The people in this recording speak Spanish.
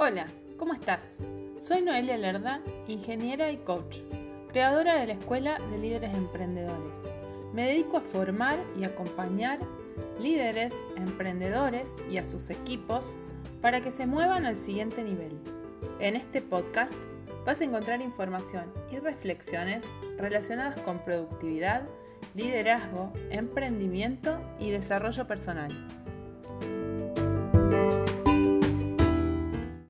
Hola, ¿cómo estás? Soy Noelia Lerda, ingeniera y coach, creadora de la Escuela de Líderes Emprendedores. Me dedico a formar y acompañar líderes, emprendedores y a sus equipos para que se muevan al siguiente nivel. En este podcast vas a encontrar información y reflexiones relacionadas con productividad, liderazgo, emprendimiento y desarrollo personal.